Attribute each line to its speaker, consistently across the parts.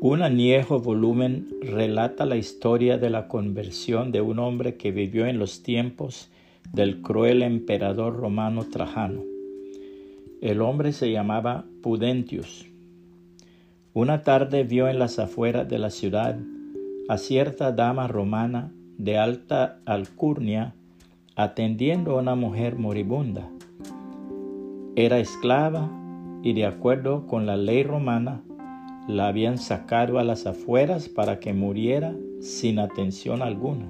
Speaker 1: Un añejo volumen relata la historia de la conversión de un hombre que vivió en los tiempos del cruel emperador romano Trajano. El hombre se llamaba Pudentius. Una tarde vio en las afueras de la ciudad a cierta dama romana de alta alcurnia atendiendo a una mujer moribunda. Era esclava y de acuerdo con la ley romana la habían sacado a las afueras para que muriera sin atención alguna.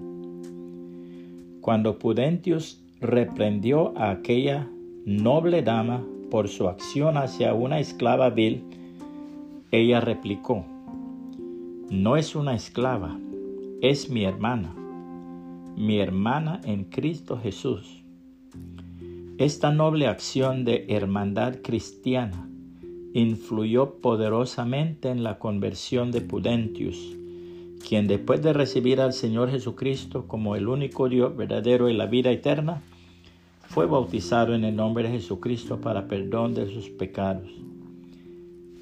Speaker 1: Cuando Pudentius reprendió a aquella noble dama por su acción hacia una esclava vil, ella replicó, no es una esclava, es mi hermana, mi hermana en Cristo Jesús. Esta noble acción de hermandad cristiana influyó poderosamente en la conversión de Pudentius, quien después de recibir al Señor Jesucristo como el único Dios verdadero y la vida eterna, fue bautizado en el nombre de Jesucristo para perdón de sus pecados.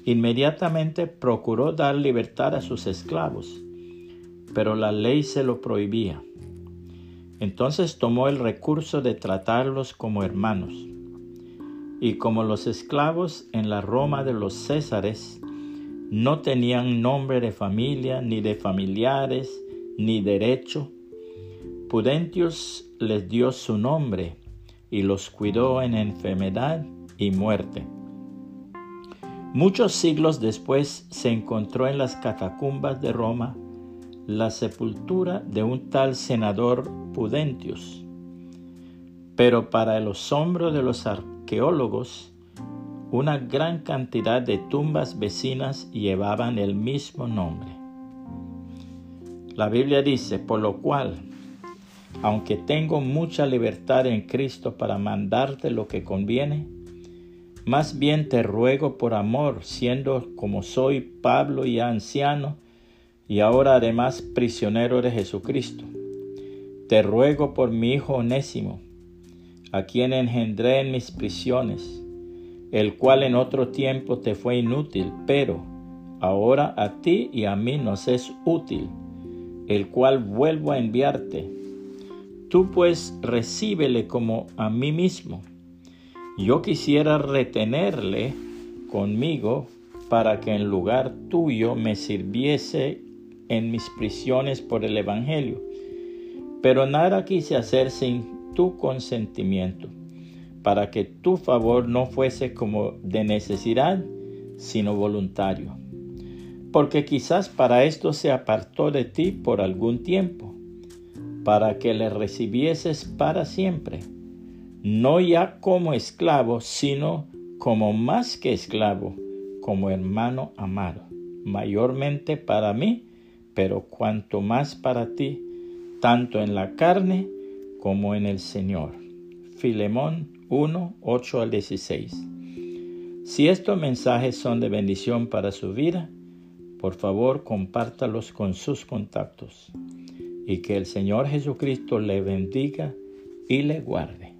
Speaker 1: Inmediatamente procuró dar libertad a sus esclavos, pero la ley se lo prohibía. Entonces tomó el recurso de tratarlos como hermanos y como los esclavos en la Roma de los Césares no tenían nombre de familia, ni de familiares, ni derecho, Pudentius les dio su nombre y los cuidó en enfermedad y muerte. Muchos siglos después se encontró en las catacumbas de Roma la sepultura de un tal senador Pudentius. Pero para el asombro de los arqueólogos, una gran cantidad de tumbas vecinas llevaban el mismo nombre. La Biblia dice, por lo cual, aunque tengo mucha libertad en Cristo para mandarte lo que conviene, más bien te ruego por amor, siendo como soy Pablo y anciano, y ahora además prisionero de Jesucristo. Te ruego por mi hijo Onésimo, a quien engendré en mis prisiones, el cual en otro tiempo te fue inútil, pero ahora a ti y a mí nos es útil, el cual vuelvo a enviarte. Tú pues recíbele como a mí mismo. Yo quisiera retenerle conmigo para que en lugar tuyo me sirviese en mis prisiones por el Evangelio. Pero nada quise hacer sin tu consentimiento, para que tu favor no fuese como de necesidad, sino voluntario. Porque quizás para esto se apartó de ti por algún tiempo, para que le recibieses para siempre, no ya como esclavo, sino como más que esclavo, como hermano amado, mayormente para mí, pero cuanto más para ti, tanto en la carne como en el Señor. Filemón 1, 8 al 16. Si estos mensajes son de bendición para su vida, por favor compártalos con sus contactos y que el Señor Jesucristo le bendiga y le guarde.